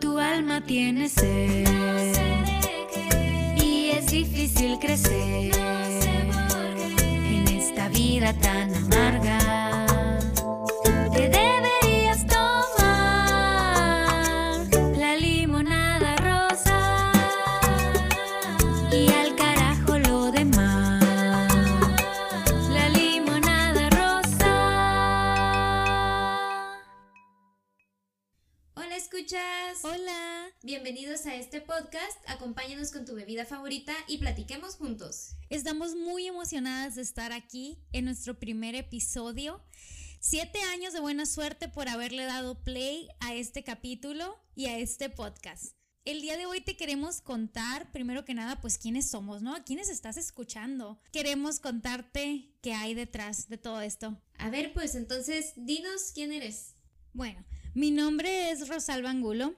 Tu alma tiene sed. Y es difícil crecer en esta vida tan amarga, Bienvenidos a este podcast. Acompáñanos con tu bebida favorita y platiquemos juntos. Estamos muy emocionadas de estar aquí en nuestro primer episodio. Siete años de buena suerte por haberle dado play a este capítulo y a este podcast. El día de hoy te queremos contar, primero que nada, pues quiénes somos, ¿no? ¿A quiénes estás escuchando? Queremos contarte qué hay detrás de todo esto. A ver, pues entonces, dinos quién eres. Bueno, mi nombre es Rosalba Angulo.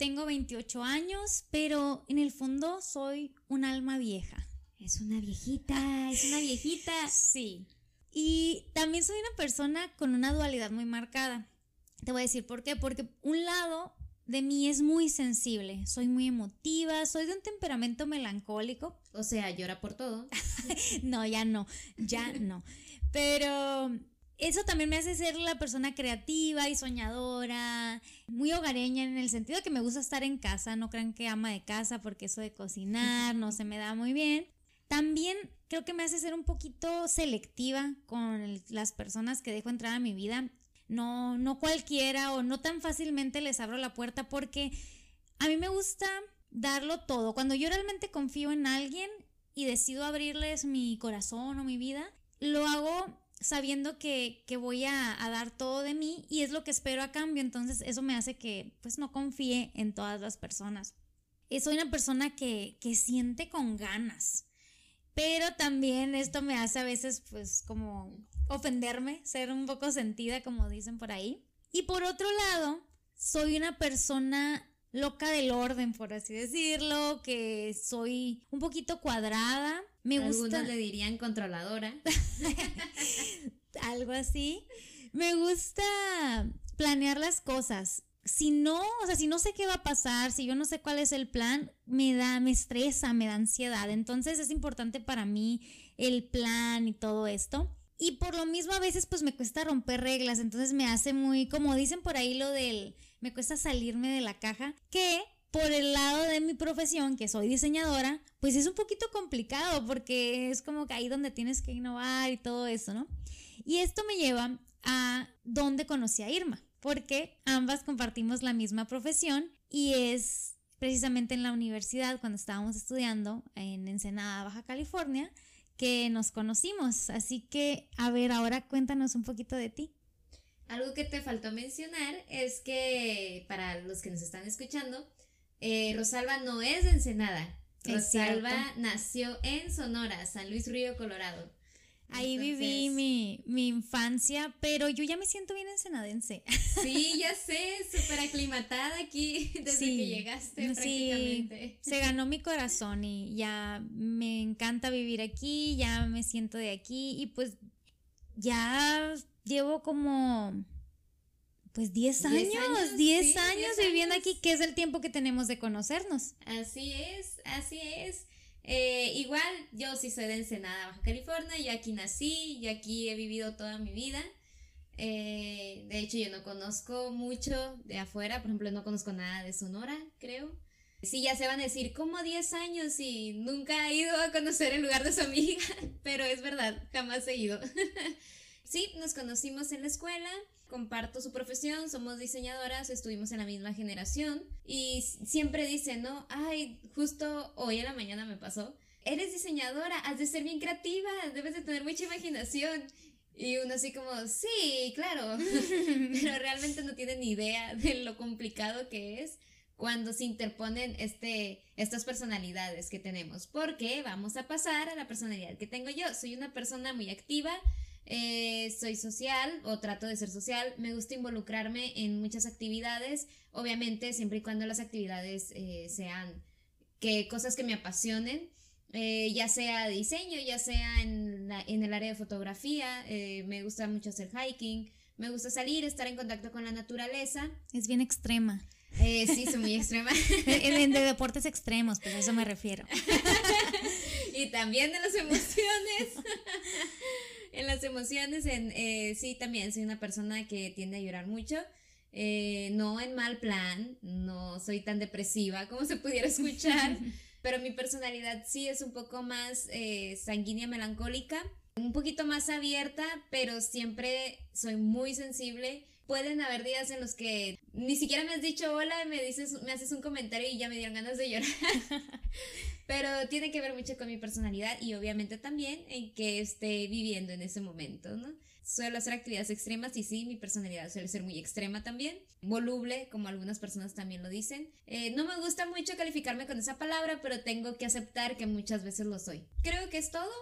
Tengo 28 años, pero en el fondo soy un alma vieja. Es una viejita, es una viejita. Sí. Y también soy una persona con una dualidad muy marcada. Te voy a decir por qué. Porque un lado de mí es muy sensible, soy muy emotiva, soy de un temperamento melancólico. O sea, llora por todo. No, ya no, ya no. Pero eso también me hace ser la persona creativa y soñadora, muy hogareña en el sentido de que me gusta estar en casa, no crean que ama de casa porque eso de cocinar no se me da muy bien. También creo que me hace ser un poquito selectiva con las personas que dejo entrar a mi vida. No, no cualquiera o no tan fácilmente les abro la puerta porque a mí me gusta darlo todo. Cuando yo realmente confío en alguien y decido abrirles mi corazón o mi vida, lo hago sabiendo que, que voy a, a dar todo de mí y es lo que espero a cambio. Entonces eso me hace que pues no confíe en todas las personas. Eh, Soy una persona que, que siente con ganas. Pero también esto me hace a veces pues como ofenderme, ser un poco sentida como dicen por ahí. Y por otro lado, soy una persona loca del orden, por así decirlo, que soy un poquito cuadrada. Me gusta Algunos le dirían controladora. algo así. Me gusta planear las cosas. Si no, o sea, si no sé qué va a pasar, si yo no sé cuál es el plan, me da, me estresa, me da ansiedad. Entonces es importante para mí el plan y todo esto. Y por lo mismo a veces pues me cuesta romper reglas, entonces me hace muy, como dicen por ahí lo del, me cuesta salirme de la caja, que por el lado de mi profesión, que soy diseñadora, pues es un poquito complicado porque es como que ahí donde tienes que innovar y todo eso, ¿no? Y esto me lleva a dónde conocí a Irma, porque ambas compartimos la misma profesión y es precisamente en la universidad cuando estábamos estudiando en Ensenada, Baja California, que nos conocimos. Así que, a ver, ahora cuéntanos un poquito de ti. Algo que te faltó mencionar es que para los que nos están escuchando, eh, Rosalba no es de Ensenada. Es Rosalba cierto. nació en Sonora, San Luis Río, Colorado. Ahí viví mi, mi infancia, pero yo ya me siento bien ensenadense. Sí, ya sé, súper aclimatada aquí desde Sí, que llegaste sí, prácticamente. se ganó mi corazón y ya me encanta vivir aquí, ya me siento de aquí y pues ya llevo como pues 10 10 años, años, 10 sí, años 10 viviendo años. aquí, que es el tiempo que tenemos de conocernos. Así es, así es. Eh, igual, yo sí soy de Ensenada, Baja California, yo aquí nací, yo aquí he vivido toda mi vida. Eh, de hecho, yo no conozco mucho de afuera, por ejemplo, no conozco nada de Sonora, creo. Sí, ya se van a decir, como 10 años y nunca ha ido a conocer el lugar de su amiga, pero es verdad, jamás he ido. sí, nos conocimos en la escuela, comparto su profesión, somos diseñadoras, estuvimos en la misma generación y siempre dicen, ¿no? Ay, justo hoy en la mañana me pasó, eres diseñadora, has de ser bien creativa, debes de tener mucha imaginación. Y uno así como, sí, claro, pero realmente no tienen ni idea de lo complicado que es cuando se interponen este, estas personalidades que tenemos. Porque vamos a pasar a la personalidad que tengo yo. Soy una persona muy activa, eh, soy social o trato de ser social, me gusta involucrarme en muchas actividades, obviamente siempre y cuando las actividades eh, sean que cosas que me apasionen. eh, ya sea diseño, ya sea en, la- en el área de fotografía, me gusta mucho hacer hiking, me gusta salir, estar en contacto con la naturaleza. Es bien extrema. Eh, sí, soy muy extrema. de, deportes extremos, pues a eso me refiero. y también de las emociones. en las emociones, en, eh, sí, también soy una persona que tiende a llorar mucho. Eh, no en mal plan, no soy tan depresiva como se pudiera escuchar, pero mi personalidad sí es un poco más eh, sanguínea, melancólica, un poquito más abierta, pero siempre soy muy sensible pueden haber días en los que ni siquiera me has dicho hola, me dices, me haces un comentario y ya me dieron ganas de llorar. Pero tiene que ver mucho con mi personalidad y obviamente también en que esté viviendo en ese momento, ¿no? Suelo hacer actividades extremas y sí, mi personalidad suele ser muy extrema también. Voluble, como algunas personas también lo dicen. Eh, no me gusta mucho calificarme con esa palabra, pero tengo que aceptar que muchas veces lo soy. Creo que es todo.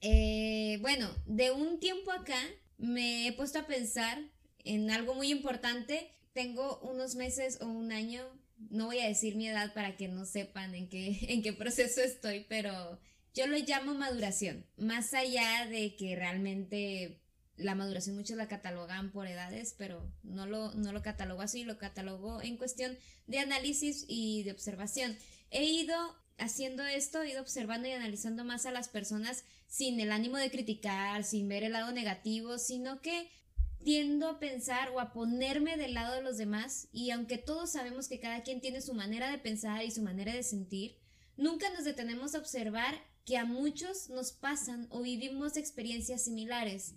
Eh, bueno, de un tiempo acá me he puesto a pensar en algo muy importante. Tengo unos meses o un año, no voy a decir mi edad para que no sepan en qué, en qué proceso estoy, pero yo lo llamo maduración. Más allá de que realmente la maduración muchos la catalogan por edades, pero no lo, no lo catalogo así, lo catalogo en cuestión de análisis y de observación. He ido haciendo esto, he ido observando y analizando más a las personas sin el ánimo de criticar, sin ver el lado negativo, sino que tiendo a pensar o a ponerme del lado de los demás y aunque todos sabemos que cada quien tiene su manera de pensar y su manera de sentir, nunca nos detenemos a observar que a muchos nos pasan o vivimos experiencias similares.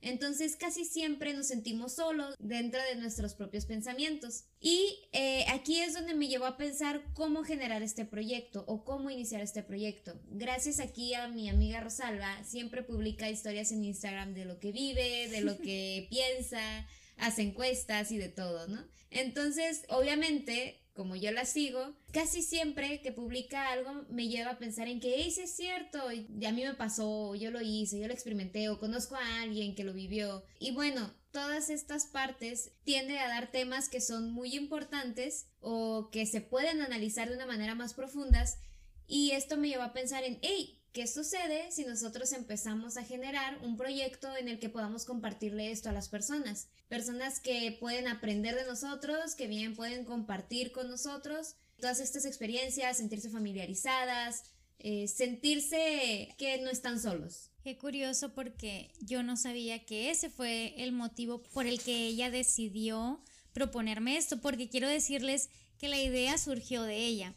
Entonces casi siempre nos sentimos solos dentro de nuestros propios pensamientos. Y eh, aquí es donde me llevó a pensar cómo generar este proyecto o cómo iniciar este proyecto. Gracias aquí a mi amiga Rosalba, siempre publica historias en Instagram de lo que vive, de lo que piensa, hace encuestas y de todo, ¿no? Entonces, obviamente, como yo la sigo, casi siempre que publica algo me lleva a pensar en que, ese es cierto, y a mí me pasó, yo lo hice, yo lo experimenté, o conozco a alguien que lo vivió. Y bueno, todas estas partes tiende a dar temas que son muy importantes o que se pueden analizar de una manera más profundas. Y esto me lleva a pensar en, hey, ¿Qué sucede si nosotros empezamos a generar un proyecto en el que podamos compartirle esto a las personas? Personas que pueden aprender de nosotros, que bien pueden compartir con nosotros todas estas experiencias, sentirse familiarizadas, eh, sentirse que no están solos. Qué curioso porque yo no sabía que ese fue el motivo por el que ella decidió proponerme esto, porque quiero decirles que la idea surgió de ella.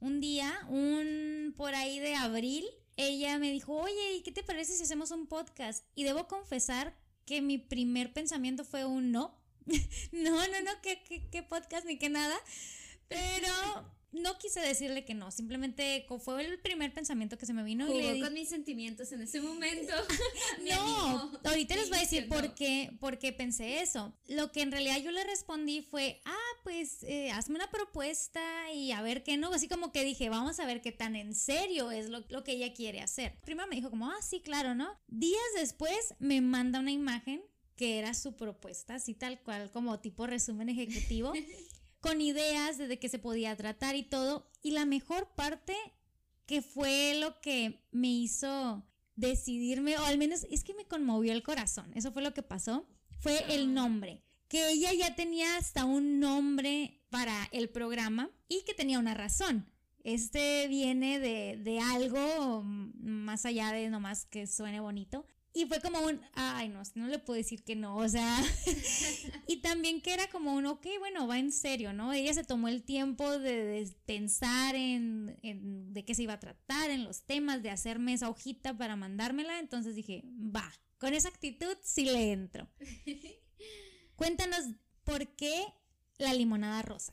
Un día, un por ahí de abril, ella me dijo, oye, ¿y qué te parece si hacemos un podcast? Y debo confesar que mi primer pensamiento fue un no. no, no, no, ¿qué, qué, qué podcast ni qué nada. Pero no quise decirle que no, simplemente fue el primer pensamiento que se me vino. y le con mis sentimientos en ese momento. no, ahorita les voy a decir por, qué, por qué pensé eso. Lo que en realidad yo le respondí fue, ah, pues eh, hazme una propuesta y a ver qué no. Así como que dije, vamos a ver qué tan en serio es lo, lo que ella quiere hacer. Primero me dijo como, ah, sí, claro, ¿no? Días después me manda una imagen que era su propuesta, así tal cual como tipo resumen ejecutivo. con ideas de qué se podía tratar y todo. Y la mejor parte que fue lo que me hizo decidirme, o al menos es que me conmovió el corazón, eso fue lo que pasó, fue el nombre, que ella ya tenía hasta un nombre para el programa y que tenía una razón. Este viene de, de algo más allá de nomás que suene bonito, y fue como un, ay, no, no le puedo decir que no, o sea, y también que era como un, ok, bueno, va en serio, ¿no? Ella se tomó el tiempo de, pensar en, en, de qué se iba a tratar, en los temas, de hacerme esa hojita para mandármela, entonces dije, va, con esa actitud sí le entro. Cuéntanos, ¿por qué la limonada rosa?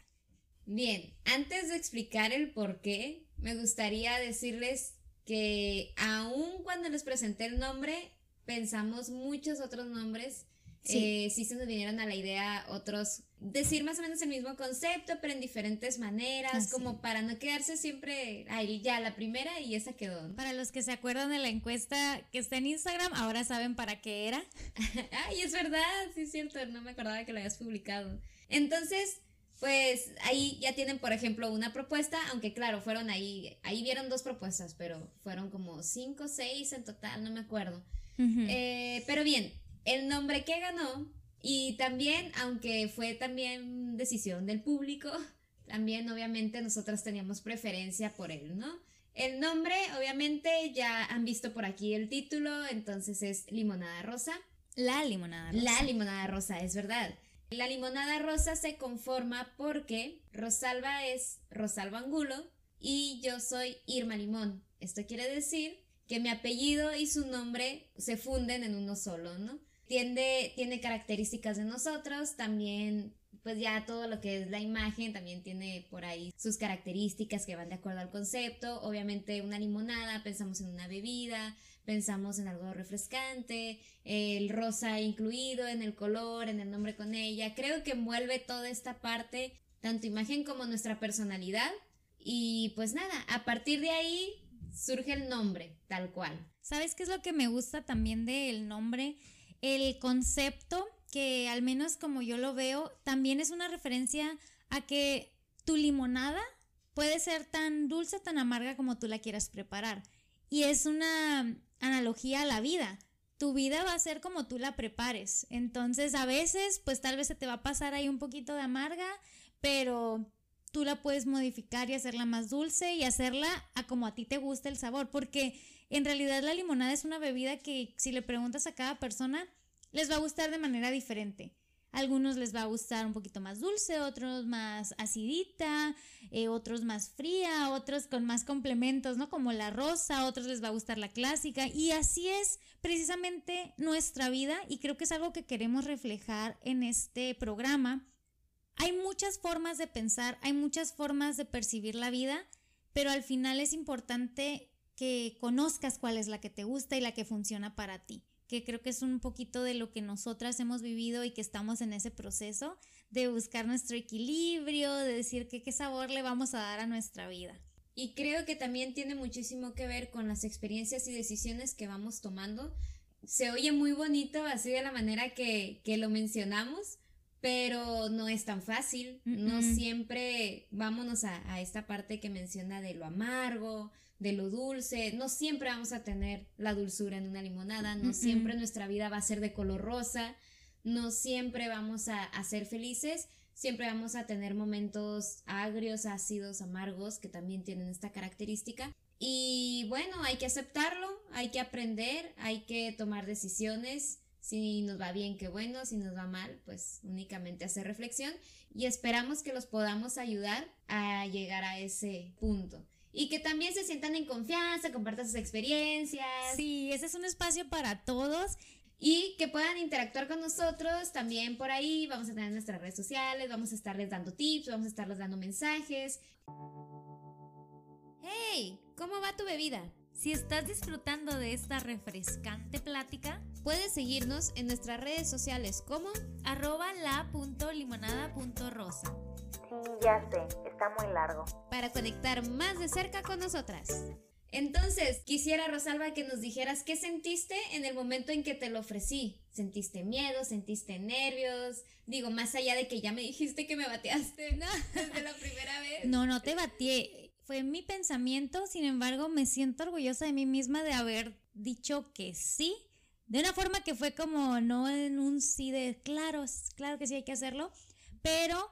Bien, antes de explicar el por qué, me gustaría decirles que aun cuando les presenté el nombre, pensamos muchos otros nombres. Sí. Eh, sí se nos vinieron a la idea otros, decir más o menos el mismo concepto, pero en diferentes maneras, ah, como para no quedarse siempre ahí ya la primera y esa quedó. Para los que se acuerdan de la encuesta que está en Instagram, ahora saben para qué era. Ay, es verdad, sí es cierto, no me acordaba que lo habías publicado. Entonces, pues ahí ya tienen, por ejemplo, una propuesta, aunque claro, fueron ahí, ahí vieron dos propuestas, pero fueron como cinco, seis en total, no me acuerdo. Eh, pero bien, el nombre que ganó y también, aunque fue también decisión del público, también obviamente nosotros teníamos preferencia por él, ¿no? El nombre, obviamente, ya han visto por aquí el título, entonces es Limonada Rosa. La limonada rosa. La limonada rosa, es verdad. La limonada rosa se conforma porque Rosalba es Rosalba Angulo y yo soy Irma Limón. Esto quiere decir que mi apellido y su nombre se funden en uno solo, ¿no? Tiene, tiene características de nosotros, también pues ya todo lo que es la imagen también tiene por ahí sus características que van de acuerdo al concepto. Obviamente una limonada, pensamos en una bebida, pensamos en algo refrescante, el rosa incluido en el color, en el nombre con ella. Creo que envuelve toda esta parte, tanto imagen como nuestra personalidad. Y pues nada, a partir de ahí surge el nombre, tal cual. ¿Sabes qué es lo que me gusta también del nombre? El concepto que al menos como yo lo veo, también es una referencia a que tu limonada puede ser tan dulce, tan amarga como tú la quieras preparar. Y es una analogía a la vida. Tu vida va a ser como tú la prepares. Entonces, a veces, pues tal vez se te va a pasar ahí un poquito de amarga, pero tú la puedes modificar y hacerla más dulce y hacerla a como a ti te gusta el sabor, porque en realidad la limonada es una bebida que si le preguntas a cada persona, les va a gustar de manera diferente. algunos les va a gustar un poquito más dulce, otros más acidita, eh, otros más fría, otros con más complementos, ¿no? Como la rosa, otros les va a gustar la clásica. Y así es precisamente nuestra vida y creo que es algo que queremos reflejar en este programa. Hay muchas formas de pensar, hay muchas formas de percibir la vida, pero al final es importante que conozcas cuál es la que te gusta y la que funciona para ti que creo que es un poquito de lo que nosotras hemos vivido y que estamos en ese proceso de buscar nuestro equilibrio, de decir qué sabor le vamos a dar a nuestra vida. Y creo que también tiene muchísimo que ver con las experiencias y decisiones que vamos tomando. Se oye muy bonito así de la manera que, que lo mencionamos, pero no es tan fácil. No siempre vámonos a, a, esta parte que menciona de lo amargo, de lo dulce. No siempre vamos a tener la dulzura en una limonada, no siempre nuestra vida va a ser de color rosa, no siempre vamos a, a, ser felices, siempre vamos a tener momentos agrios, ácidos, amargos que también tienen esta característica. Y bueno, hay que aceptarlo, hay que aprender, hay que tomar decisiones. Si nos va bien, qué bueno, si nos va mal, pues únicamente hacer reflexión y esperamos que los podamos ayudar a llegar a ese punto y que también se sientan en confianza, compartan sus experiencias. Sí, ese es un espacio para todos. Y que puedan interactuar con nosotros también por ahí. Vamos a tener nuestras redes sociales, vamos a estarles dando tips, vamos a estarles dando mensajes. ¡Hey! ¿Cómo va tu bebida? Si estás disfrutando de esta refrescante plática, puedes seguirnos en nuestras redes sociales como arroba la.limonada.rosa. Sí, ya sé, está muy largo. Para conectar más de cerca con nosotras. Entonces, quisiera, Rosalba, que nos dijeras qué sentiste en el momento en que te lo ofrecí. ¿Sentiste miedo? ¿Sentiste nervios? Digo, más allá de que ya me dijiste que me bateaste, ¿no? Desde la primera vez. No, no te bateé. Fue mi pensamiento, sin embargo, me siento orgullosa de mí misma de haber dicho que sí. De una forma que fue como no en un sí de claro, claro que sí hay que hacerlo, pero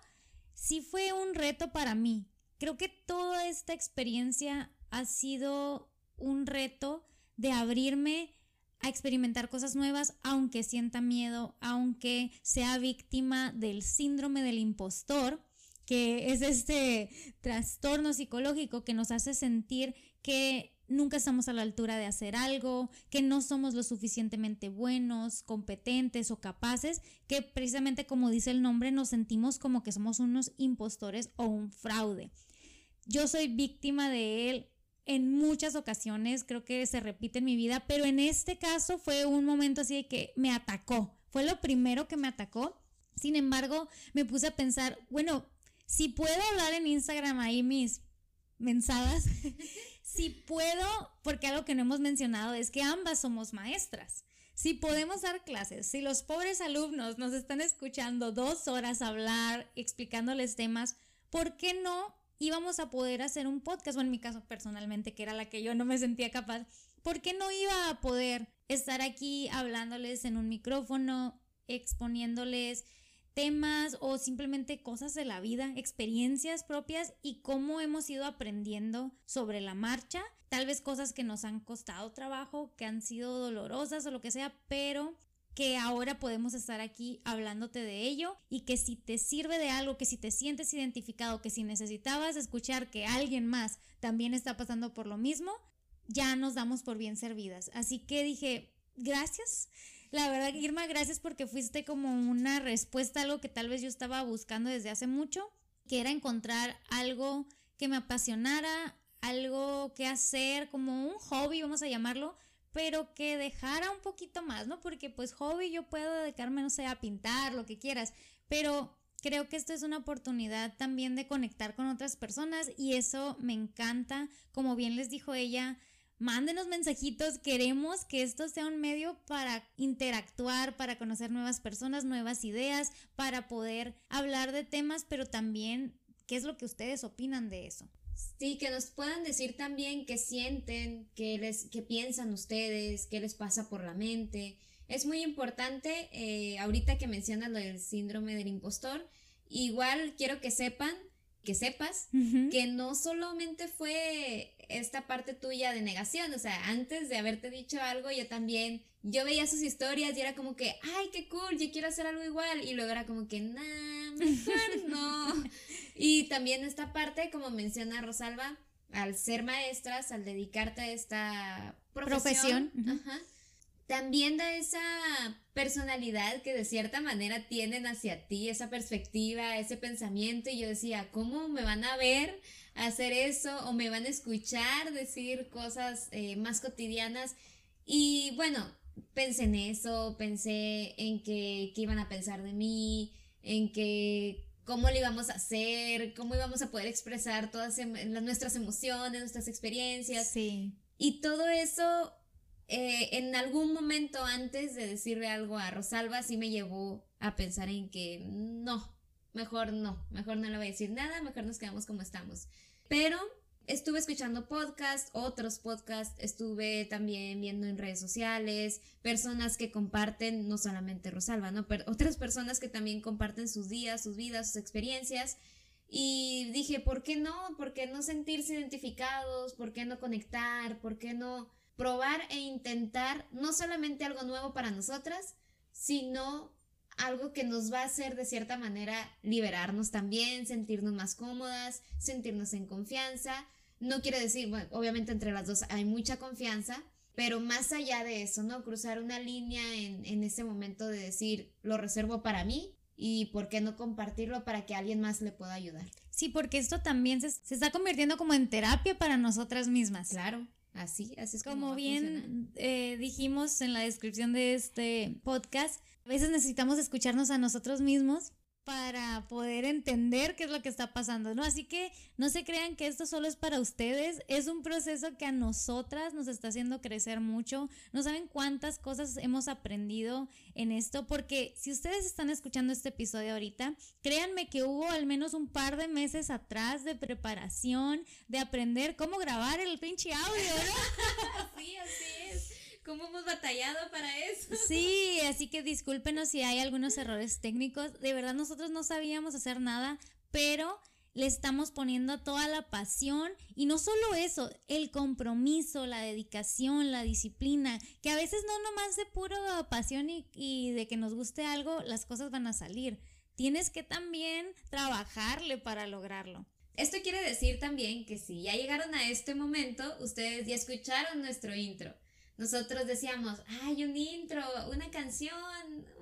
sí fue un reto para mí. Creo que toda esta experiencia ha sido un reto de abrirme a experimentar cosas nuevas, aunque sienta miedo, aunque sea víctima del síndrome del impostor, que es este trastorno psicológico que nos hace sentir que nunca estamos a la altura de hacer algo, que no somos lo suficientemente buenos, competentes o capaces, que precisamente como dice el nombre nos sentimos como que somos unos impostores o un fraude. Yo soy víctima de él en muchas ocasiones, creo que se repite en mi vida, pero en este caso fue un momento así de que me atacó, fue lo primero que me atacó. Sin embargo, me puse a pensar, bueno, si puedo hablar en Instagram ahí mis mensadas, si puedo, porque algo que no hemos mencionado es que ambas somos maestras. Si podemos dar clases, si los pobres alumnos nos están escuchando dos horas hablar, explicándoles temas, ¿por qué no íbamos a poder hacer un podcast? O en mi caso personalmente, que era la que yo no me sentía capaz, ¿por qué no iba a poder estar aquí hablándoles en un micrófono, exponiéndoles temas o simplemente cosas de la vida, experiencias propias y cómo hemos ido aprendiendo sobre la marcha, tal vez cosas que nos han costado trabajo, que han sido dolorosas o lo que sea, pero que ahora podemos estar aquí hablándote de ello y que si te sirve de algo, que si te sientes identificado, que si necesitabas escuchar que alguien más también está pasando por lo mismo, ya nos damos por bien servidas. Así que dije, gracias. La verdad, Irma, gracias porque fuiste como una respuesta a algo que tal vez yo estaba buscando desde hace mucho, que era encontrar algo que me apasionara, algo que hacer, como un hobby, vamos a llamarlo, pero que dejara un poquito más, ¿no? Porque pues hobby yo puedo dedicarme, no sé, a pintar, lo que quieras, pero creo que esto es una oportunidad también de conectar con otras personas y eso me encanta. Como bien les dijo ella, mándenos mensajitos, queremos que esto sea un medio para interactuar, para conocer nuevas personas, nuevas ideas, para poder hablar de temas, pero también qué es lo que ustedes opinan de eso. Sí, que nos puedan decir también qué sienten, qué, les, qué piensan ustedes, qué les pasa por la mente. Es muy importante, eh, ahorita que mencionas lo del síndrome del impostor, igual quiero que sepan que sepas que no solamente fue esta parte tuya de negación, o sea, antes de haberte dicho algo, yo también, yo veía sus historias y era como que, ay, qué cool, yo quiero hacer algo igual, y luego era como que, nah, mejor no. y también esta parte, como menciona Rosalba, al ser maestras, al dedicarte a esta profesión, ajá, también da esa personalidad que de cierta manera tienen hacia ti, esa perspectiva, ese pensamiento. Y yo decía, ¿cómo me van a ver hacer eso? ¿O me van a escuchar decir cosas eh, más cotidianas? Y bueno, pensé en eso, pensé en que, qué iban a pensar de mí, en que cómo lo íbamos a hacer, cómo íbamos a poder expresar todas em, nuestras emociones, nuestras experiencias. Sí. Y todo eso eh, en algún momento antes de decirle algo a Rosalba, sí me llevó a pensar en que no, mejor no, mejor no le voy a decir nada, mejor nos quedamos como estamos. Pero estuve escuchando podcasts, otros podcasts, estuve también viendo en redes sociales, personas que comparten, no solamente Rosalba, ¿no? Pero otras personas que también comparten sus días, sus vidas, sus experiencias. Y dije, ¿por qué no? ¿Por qué no sentirse identificados? ¿Por qué no conectar? ¿Por qué no probar e intentar no solamente algo nuevo para nosotras, sino algo que nos va a hacer de cierta manera liberarnos también, sentirnos más cómodas, sentirnos en confianza. No quiere decir, bueno, obviamente entre las dos hay mucha confianza, pero más allá de eso, ¿no? Cruzar una línea en, en ese momento de decir, lo reservo para mí y por qué no compartirlo para que alguien más le pueda ayudar. Sí, porque esto también se, se está convirtiendo como en terapia para nosotras mismas. Claro. Así, así es como, bien eh, dijimos en la descripción de este podcast, a veces necesitamos escucharnos a nosotros mismos para poder entender qué es lo que está pasando, ¿no? Así que no se crean que esto solo es para ustedes, es un proceso que a nosotras nos está haciendo crecer mucho. No saben cuántas cosas hemos aprendido en esto, porque si ustedes están escuchando este episodio ahorita, créanme que hubo al menos un par de meses atrás de preparación, de aprender cómo grabar el pinche audio, ¿no? sí, así es cómo hemos batallado para eso. Sí, así que discúlpenos si hay algunos errores técnicos. De verdad nosotros no sabíamos hacer nada, pero le estamos poniendo toda la pasión y no solo eso, el compromiso, la dedicación, la disciplina, que a veces no nomás de puro pasión y, y de que nos guste algo, las cosas van a salir. Tienes que también trabajarle para lograrlo. Esto quiere decir también que si ya llegaron a este momento, ustedes ya escucharon nuestro intro nosotros decíamos, hay un intro, una canción,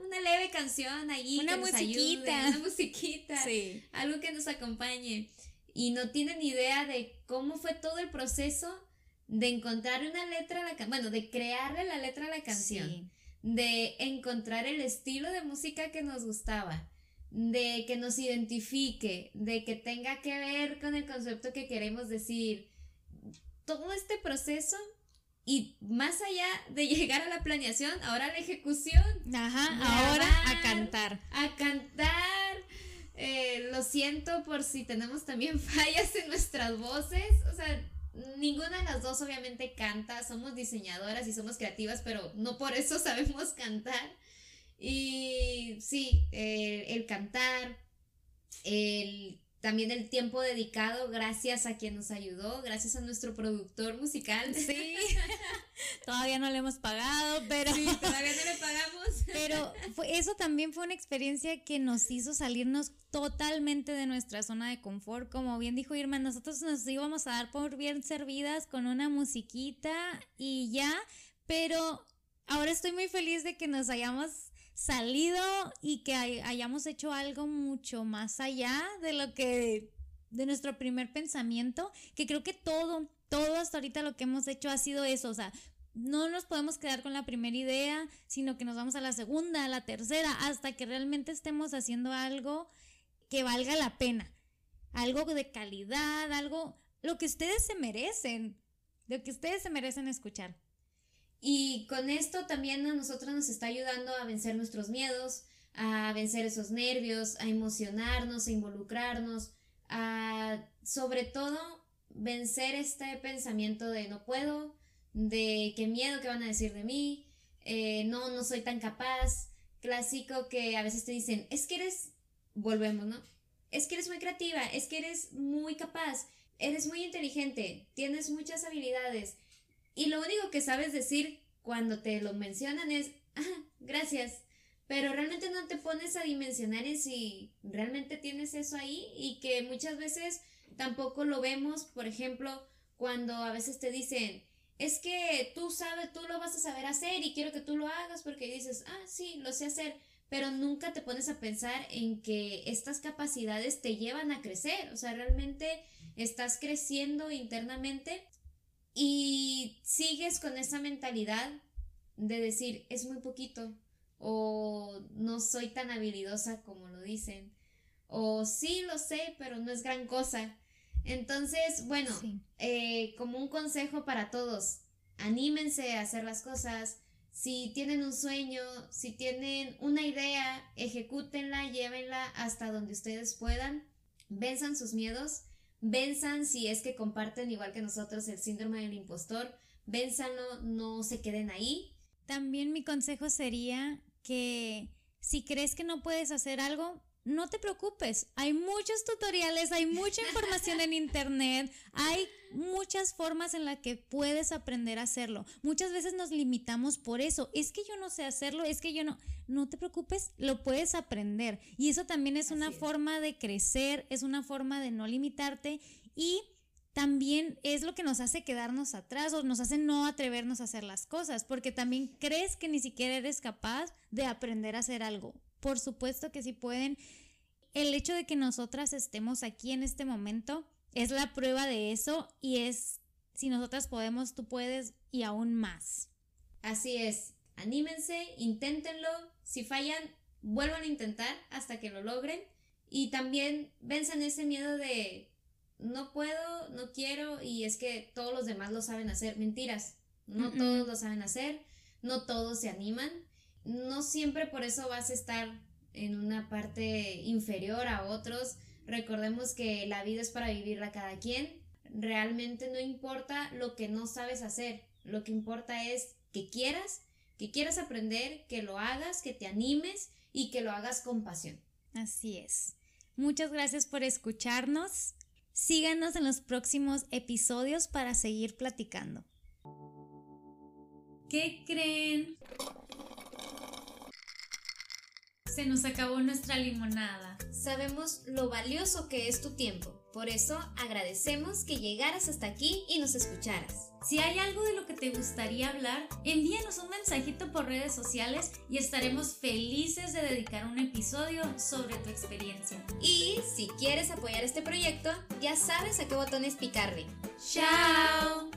una leve canción ahí. Una musiquita. una musiquita. Sí. Algo que nos acompañe. Y no tienen idea de cómo fue todo el proceso de encontrar una letra a la canción, bueno, de crearle la letra a la canción, de encontrar el estilo de música que nos gustaba, de que nos identifique, de que tenga que ver con el concepto que queremos decir. Todo este proceso y más allá de llegar a la planeación, ahora la ejecución. Ajá, ahora a cantar. A cantar. Eh, lo siento por si tenemos también fallas en nuestras voces. O sea, ninguna de las dos obviamente canta. Somos diseñadoras y somos creativas, pero no por eso sabemos cantar. Y sí, eh, el cantar, el también el tiempo dedicado, gracias a quien nos ayudó, gracias a nuestro productor musical. Sí, todavía no le hemos pagado, pero... Sí, todavía no le pagamos. Pero eso también fue una experiencia que nos hizo salirnos totalmente de nuestra zona de confort. Como bien dijo Irma, nosotros nos íbamos a dar por bien servidas con una musiquita y ya, pero ahora estoy muy feliz de que nos hayamos salido y que hayamos hecho algo mucho más allá de lo que de nuestro primer pensamiento, que creo que todo, todo hasta ahorita lo que hemos hecho ha sido eso, o sea, no nos podemos quedar con la primera idea, sino que nos vamos a la segunda, a la tercera, hasta que realmente estemos haciendo algo que valga la pena, algo de calidad, algo, lo que ustedes se merecen, lo que ustedes se merecen escuchar. Y con esto también a nosotros nos está ayudando a vencer nuestros miedos, a vencer esos nervios, a emocionarnos, a involucrarnos, a sobre todo vencer este pensamiento de no puedo, de qué miedo que van a decir de mí, eh, no, no soy tan capaz, clásico que a veces te dicen, es que eres, volvemos, ¿no? Es que eres muy creativa, es que eres muy capaz, eres muy inteligente, tienes muchas habilidades, y lo único que sabes decir cuando te lo mencionan es, ah, gracias. Pero realmente no te pones a dimensionar en si realmente tienes eso ahí y que muchas veces tampoco lo vemos, por ejemplo, cuando a veces te dicen, es que tú sabes, tú lo vas a saber hacer y quiero que tú lo hagas porque dices, ah, sí, lo sé hacer, pero nunca te pones a pensar en que estas capacidades te llevan a crecer, o sea, realmente estás creciendo internamente y sigues con esa mentalidad de decir, es muy poquito, o no soy tan habilidosa como lo dicen, o sí lo sé, pero no es gran cosa. Entonces, bueno, eh, como un consejo para todos, anímense a hacer las cosas. Si tienen un sueño, si tienen una idea, ejecútenla, llévenla hasta donde ustedes puedan, venzan sus miedos Venzan si es que comparten igual que nosotros el síndrome del impostor, vénzanlo, no se queden ahí. También mi consejo sería que si crees que no puedes hacer algo, no te preocupes, hay muchos tutoriales, hay mucha información en internet, hay muchas formas en las que puedes aprender a hacerlo. Muchas veces nos limitamos por eso, es que yo no sé hacerlo, es que yo no, no te preocupes, lo puedes aprender. Y eso también es una forma de crecer, es una forma de no limitarte y también es lo que nos hace quedarnos atrás o nos hace no atrevernos a hacer las cosas, porque también crees que ni siquiera eres capaz de aprender a hacer algo por supuesto que sí pueden. El hecho de que nosotras estemos aquí en este momento es la prueba de eso y es, si nosotras podemos, tú puedes y aún más. Así es, anímense, inténtenlo, si fallan, vuelvan a intentar hasta que lo logren. Y también venzan ese miedo de no puedo, no quiero y es que todos los demás lo saben hacer. Mentiras, no todos lo saben hacer, no todos se animan no siempre por eso vas a estar en una parte inferior a otros. Recordemos que la vida es para vivirla cada quien. Realmente no importa lo que no sabes hacer. Lo que importa es que quieras, que quieras aprender, que lo hagas, que te animes y que lo hagas con pasión. Así es. Muchas gracias por escucharnos. Síganos en los próximos episodios para seguir platicando. ¿Qué creen? Se nos acabó nuestra limonada. Sabemos lo valioso que es tu tiempo, por eso agradecemos que llegaras hasta aquí y nos escucharas. Si hay algo de lo que te gustaría hablar, envíanos un mensajito por redes sociales y estaremos felices de dedicar un episodio sobre tu experiencia. Y si quieres apoyar este proyecto, ya sabes a qué botones picarle. ¡Chao!